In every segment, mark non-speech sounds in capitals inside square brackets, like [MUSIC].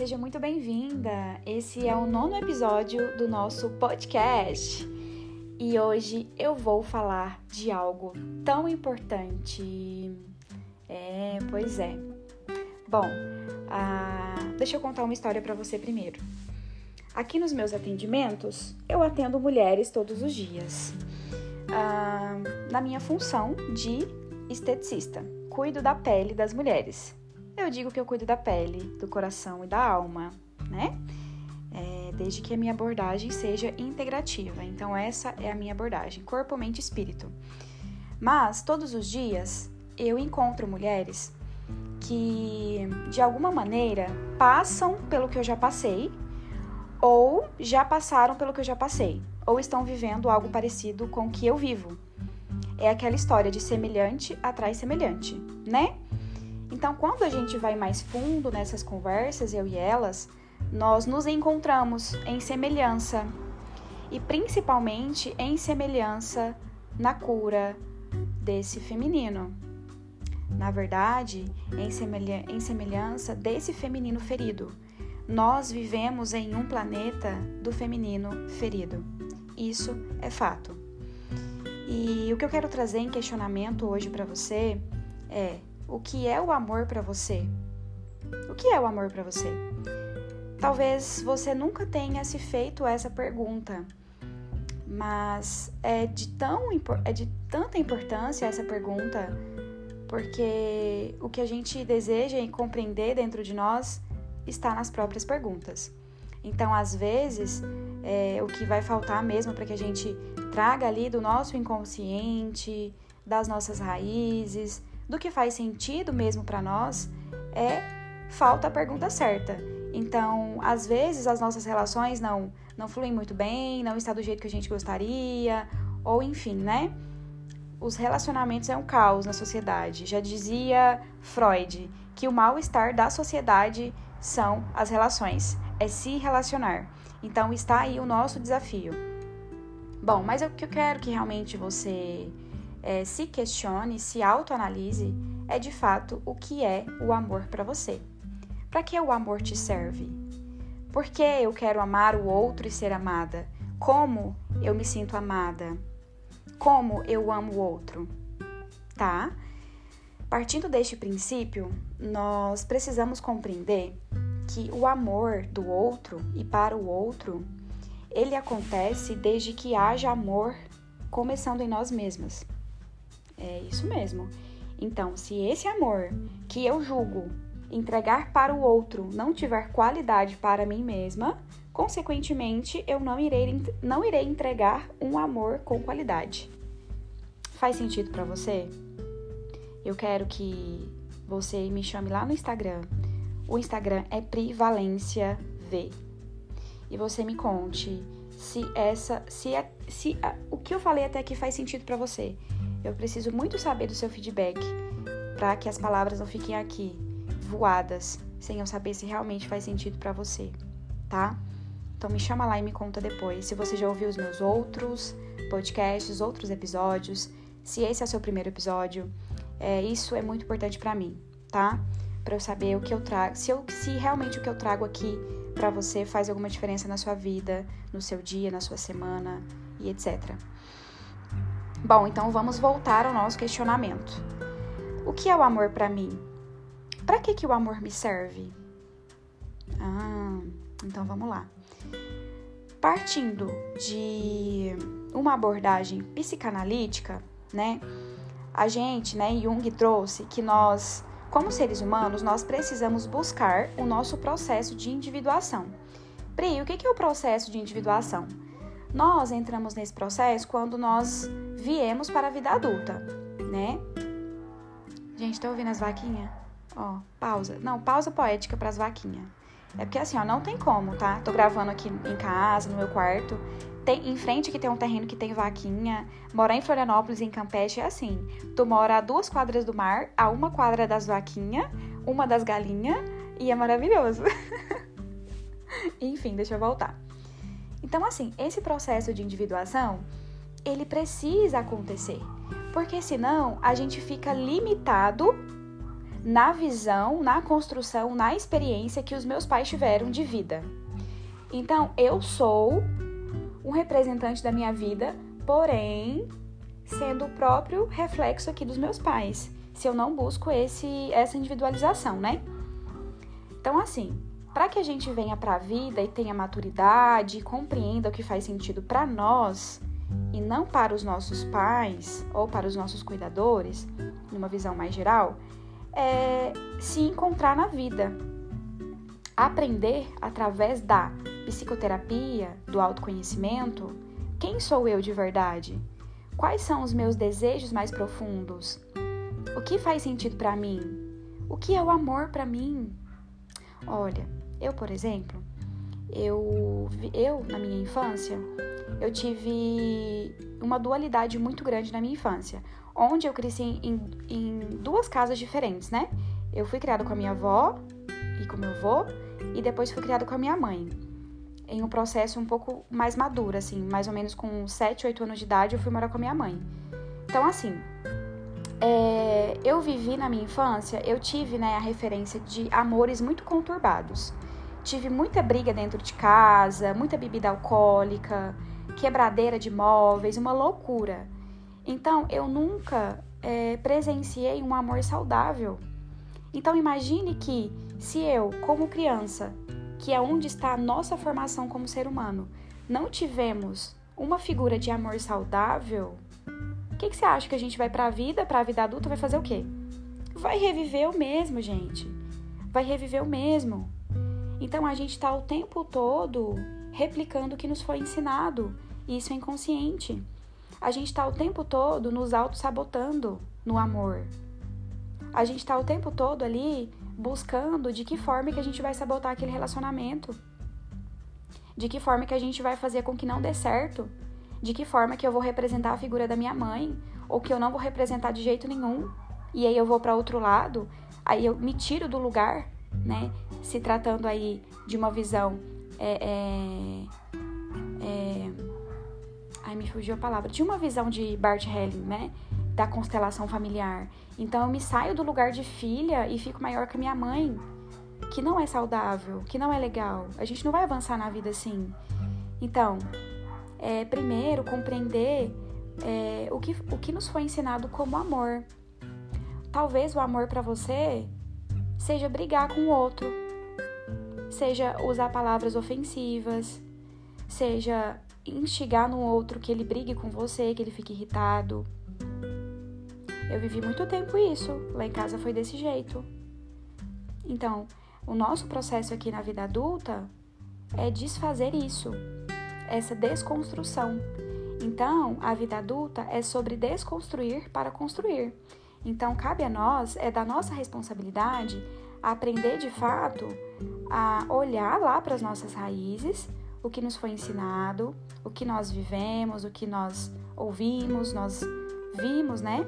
seja muito bem-vinda. Esse é o nono episódio do nosso podcast. E hoje eu vou falar de algo tão importante. É, pois é. Bom, ah, deixa eu contar uma história para você primeiro. Aqui nos meus atendimentos, eu atendo mulheres todos os dias. Ah, na minha função de esteticista, cuido da pele das mulheres eu digo que eu cuido da pele, do coração e da alma, né? É, desde que a minha abordagem seja integrativa. Então, essa é a minha abordagem: corpo, mente e espírito. Mas, todos os dias, eu encontro mulheres que, de alguma maneira, passam pelo que eu já passei, ou já passaram pelo que eu já passei, ou estão vivendo algo parecido com o que eu vivo. É aquela história de semelhante atrai semelhante, né? Então, quando a gente vai mais fundo nessas conversas, eu e elas, nós nos encontramos em semelhança e principalmente em semelhança na cura desse feminino. Na verdade, em, semelha em semelhança desse feminino ferido. Nós vivemos em um planeta do feminino ferido. Isso é fato. E o que eu quero trazer em questionamento hoje para você é o que é o amor para você? O que é o amor para você? Talvez você nunca tenha se feito essa pergunta, mas é de, tão, é de tanta importância essa pergunta, porque o que a gente deseja e compreender dentro de nós está nas próprias perguntas. Então, às vezes, é, o que vai faltar mesmo para que a gente traga ali do nosso inconsciente, das nossas raízes, do que faz sentido mesmo para nós, é falta a pergunta certa. Então, às vezes as nossas relações não não fluem muito bem, não está do jeito que a gente gostaria, ou enfim, né? Os relacionamentos é um caos na sociedade. Já dizia Freud que o mal-estar da sociedade são as relações, é se relacionar. Então está aí o nosso desafio. Bom, mas o que eu quero que realmente você é, se questione, se autoanalise, é de fato o que é o amor para você. Para que o amor te serve? Por que eu quero amar o outro e ser amada? Como eu me sinto amada? Como eu amo o outro? Tá? Partindo deste princípio, nós precisamos compreender que o amor do outro e para o outro, ele acontece desde que haja amor começando em nós mesmas. É isso mesmo. Então, se esse amor que eu julgo entregar para o outro não tiver qualidade para mim mesma, consequentemente eu não irei, não irei entregar um amor com qualidade. Faz sentido para você? Eu quero que você me chame lá no Instagram. O Instagram é Privalência V. E você me conte se essa, se, se o que eu falei até aqui faz sentido para você. Eu preciso muito saber do seu feedback para que as palavras não fiquem aqui voadas, sem eu saber se realmente faz sentido para você, tá? Então me chama lá e me conta depois se você já ouviu os meus outros podcasts, outros episódios, se esse é o seu primeiro episódio. É, isso é muito importante para mim, tá? Para eu saber o que eu trago, se, eu, se realmente o que eu trago aqui para você faz alguma diferença na sua vida, no seu dia, na sua semana e etc. Bom, então vamos voltar ao nosso questionamento. O que é o amor para mim? Para que que o amor me serve? Ah, então vamos lá. Partindo de uma abordagem psicanalítica, né? A gente, né, Jung trouxe que nós, como seres humanos, nós precisamos buscar o nosso processo de individuação. Pri, o que é o processo de individuação? Nós entramos nesse processo quando nós viemos para a vida adulta, né? Gente, tá ouvindo as vaquinhas? Ó, pausa. Não, pausa poética para as vaquinhas. É porque assim, ó, não tem como, tá? Tô gravando aqui em casa, no meu quarto. Tem, em frente que tem um terreno que tem vaquinha. Morar em Florianópolis, em Campeche, é assim. Tu mora a duas quadras do mar, a uma quadra das vaquinhas, uma das galinhas, e é maravilhoso. [LAUGHS] Enfim, deixa eu voltar. Então, assim, esse processo de individuação, ele precisa acontecer, porque senão a gente fica limitado na visão, na construção, na experiência que os meus pais tiveram de vida. Então, eu sou um representante da minha vida, porém sendo o próprio reflexo aqui dos meus pais, se eu não busco esse essa individualização, né? Então, assim, para que a gente venha para a vida e tenha maturidade compreenda o que faz sentido para nós e não para os nossos pais ou para os nossos cuidadores, numa visão mais geral, é se encontrar na vida. Aprender através da psicoterapia, do autoconhecimento, quem sou eu de verdade? Quais são os meus desejos mais profundos? O que faz sentido para mim? O que é o amor para mim? Olha, eu, por exemplo, eu, eu na minha infância, eu tive uma dualidade muito grande na minha infância, onde eu cresci em, em duas casas diferentes, né? Eu fui criada com a minha avó e com meu avô, e depois fui criada com a minha mãe. Em um processo um pouco mais maduro, assim, mais ou menos com 7, 8 anos de idade, eu fui morar com a minha mãe. Então, assim, é, eu vivi na minha infância, eu tive né, a referência de amores muito conturbados. Tive muita briga dentro de casa, muita bebida alcoólica, quebradeira de móveis, uma loucura. Então eu nunca é, presenciei um amor saudável. Então imagine que se eu, como criança, que é onde está a nossa formação como ser humano, não tivemos uma figura de amor saudável, o que, que você acha que a gente vai para a vida, para a vida adulta, vai fazer o quê? Vai reviver o mesmo, gente. Vai reviver o mesmo. Então a gente está o tempo todo replicando o que nos foi ensinado, e isso é inconsciente. A gente está o tempo todo nos auto-sabotando no amor. A gente está o tempo todo ali buscando de que forma que a gente vai sabotar aquele relacionamento. De que forma que a gente vai fazer com que não dê certo. De que forma que eu vou representar a figura da minha mãe ou que eu não vou representar de jeito nenhum. E aí eu vou para outro lado, aí eu me tiro do lugar né? Se tratando aí de uma visão. É, é, é, ai, me fugiu a palavra. De uma visão de Bart Helling, né? Da constelação familiar. Então eu me saio do lugar de filha e fico maior que minha mãe, que não é saudável, que não é legal. A gente não vai avançar na vida assim. Então, é, primeiro, compreender é, o, que, o que nos foi ensinado como amor. Talvez o amor para você seja brigar com o outro, seja usar palavras ofensivas, seja instigar no outro que ele brigue com você, que ele fique irritado. Eu vivi muito tempo isso, lá em casa foi desse jeito. Então, o nosso processo aqui na vida adulta é desfazer isso, essa desconstrução. Então, a vida adulta é sobre desconstruir para construir. Então, cabe a nós, é da nossa responsabilidade, aprender de fato a olhar lá para as nossas raízes, o que nos foi ensinado, o que nós vivemos, o que nós ouvimos, nós vimos, né?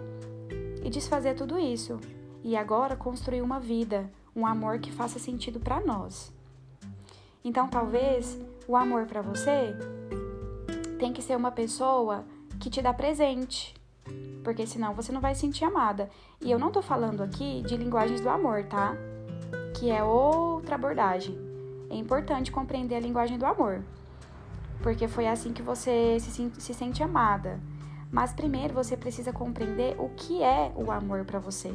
E desfazer tudo isso. E agora construir uma vida, um amor que faça sentido para nós. Então, talvez o amor para você tem que ser uma pessoa que te dá presente, porque senão você não vai se sentir amada. E eu não tô falando aqui de linguagens do amor, tá? Que é outra abordagem. É importante compreender a linguagem do amor, porque foi assim que você se, se sente amada. Mas primeiro você precisa compreender o que é o amor para você.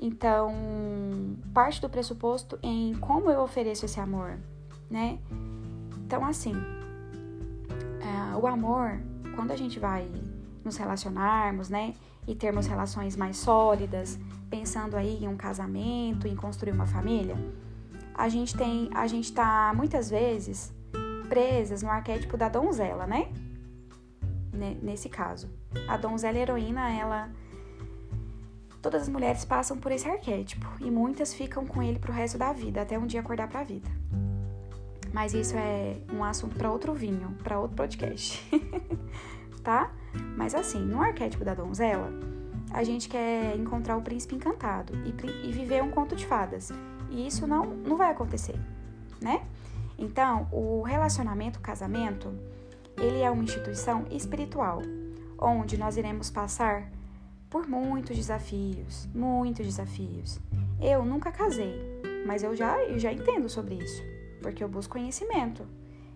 Então, parte do pressuposto em como eu ofereço esse amor, né? Então, assim, uh, o amor, quando a gente vai nos relacionarmos, né? E termos relações mais sólidas, pensando aí em um casamento, em construir uma família, a gente tem, a gente tá muitas vezes presas no arquétipo da donzela, né? Nesse caso, a donzela heroína, ela todas as mulheres passam por esse arquétipo e muitas ficam com ele pro resto da vida, até um dia acordar para a vida. Mas isso é um assunto para outro vinho, para outro podcast. [LAUGHS] tá? Mas assim, no arquétipo da donzela, a gente quer encontrar o príncipe encantado e, e viver um conto de fadas. E isso não, não vai acontecer, né? Então, o relacionamento, o casamento, ele é uma instituição espiritual, onde nós iremos passar por muitos desafios, muitos desafios. Eu nunca casei, mas eu já, eu já entendo sobre isso, porque eu busco conhecimento.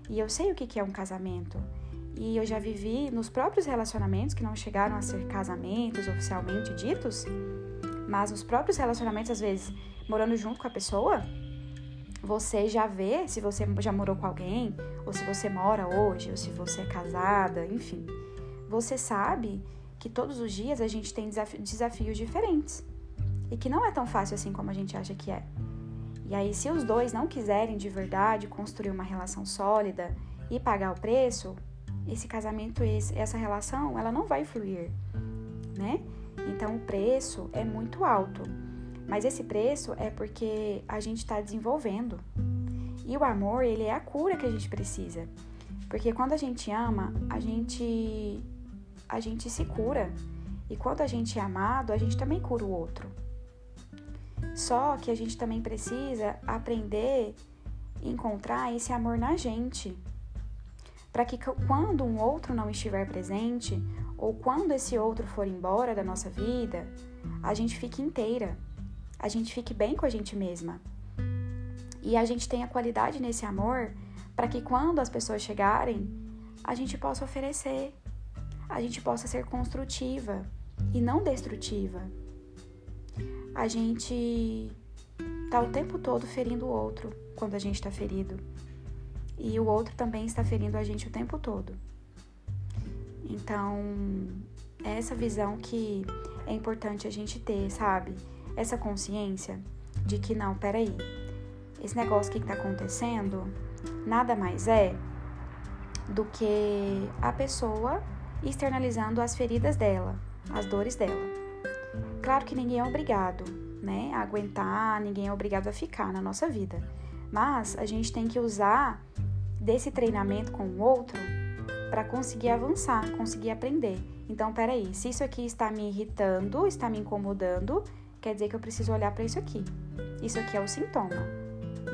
E eu sei o que é um casamento. E eu já vivi nos próprios relacionamentos que não chegaram a ser casamentos oficialmente ditos, mas nos próprios relacionamentos, às vezes, morando junto com a pessoa, você já vê se você já morou com alguém, ou se você mora hoje, ou se você é casada, enfim. Você sabe que todos os dias a gente tem desafios diferentes e que não é tão fácil assim como a gente acha que é. E aí, se os dois não quiserem de verdade construir uma relação sólida e pagar o preço, esse casamento, esse, essa relação, ela não vai fluir, né? Então o preço é muito alto, mas esse preço é porque a gente está desenvolvendo. E o amor, ele é a cura que a gente precisa. Porque quando a gente ama, a gente a gente se cura. E quando a gente é amado, a gente também cura o outro. Só que a gente também precisa aprender encontrar esse amor na gente para que quando um outro não estiver presente, ou quando esse outro for embora da nossa vida, a gente fique inteira, a gente fique bem com a gente mesma. E a gente tenha qualidade nesse amor para que quando as pessoas chegarem, a gente possa oferecer, a gente possa ser construtiva e não destrutiva. A gente tá o tempo todo ferindo o outro quando a gente está ferido e o outro também está ferindo a gente o tempo todo. Então, é essa visão que é importante a gente ter, sabe? Essa consciência de que não, peraí, esse negócio que está acontecendo nada mais é do que a pessoa externalizando as feridas dela, as dores dela. Claro que ninguém é obrigado, né, a aguentar, ninguém é obrigado a ficar na nossa vida. Mas a gente tem que usar desse treinamento com o outro para conseguir avançar, conseguir aprender. Então, peraí, se isso aqui está me irritando, está me incomodando, quer dizer que eu preciso olhar para isso aqui. Isso aqui é o sintoma.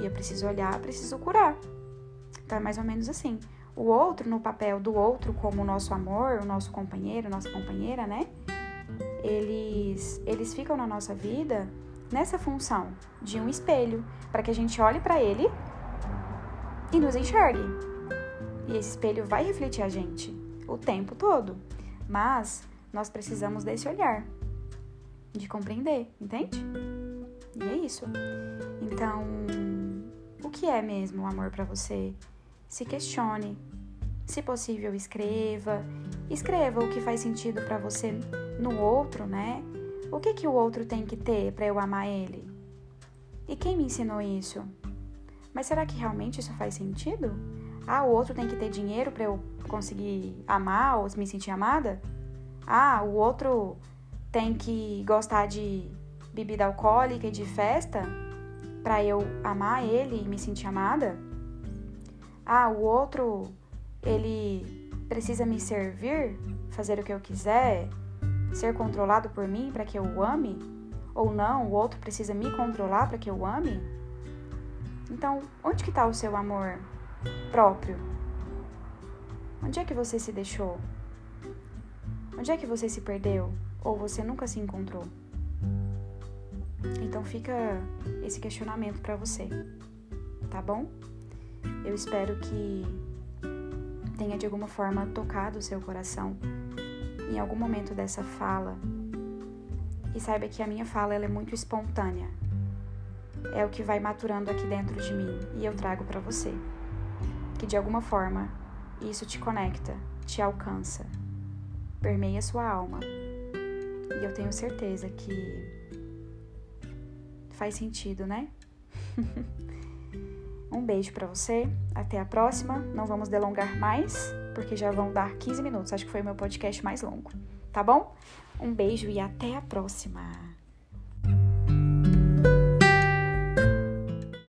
E eu preciso olhar, preciso curar. Então, é mais ou menos assim. O outro, no papel do outro, como o nosso amor, o nosso companheiro, nossa companheira, né? Eles, eles ficam na nossa vida nessa função de um espelho, para que a gente olhe para ele e nos enxergue. E esse espelho vai refletir a gente o tempo todo. Mas nós precisamos desse olhar, de compreender, entende? E é isso. Então, o que é mesmo o amor para você? Se questione. Se possível, escreva. Escreva o que faz sentido para você no outro, né? O que que o outro tem que ter para eu amar ele? E quem me ensinou isso? Mas será que realmente isso faz sentido? Ah, o outro tem que ter dinheiro para eu conseguir amar ou me sentir amada? Ah, o outro tem que gostar de bebida alcoólica e de festa para eu amar ele e me sentir amada? Ah, o outro ele precisa me servir, fazer o que eu quiser, ser controlado por mim para que eu o ame? Ou não, o outro precisa me controlar para que eu o ame? Então, onde que está o seu amor próprio? Onde é que você se deixou? Onde é que você se perdeu? Ou você nunca se encontrou? Então fica esse questionamento para você, tá bom? Eu espero que tenha de alguma forma tocado o seu coração em algum momento dessa fala. E saiba que a minha fala ela é muito espontânea é o que vai maturando aqui dentro de mim e eu trago para você. Que de alguma forma isso te conecta, te alcança, permeia sua alma. E eu tenho certeza que faz sentido, né? [LAUGHS] um beijo para você, até a próxima. Não vamos delongar mais, porque já vão dar 15 minutos. Acho que foi o meu podcast mais longo, tá bom? Um beijo e até a próxima.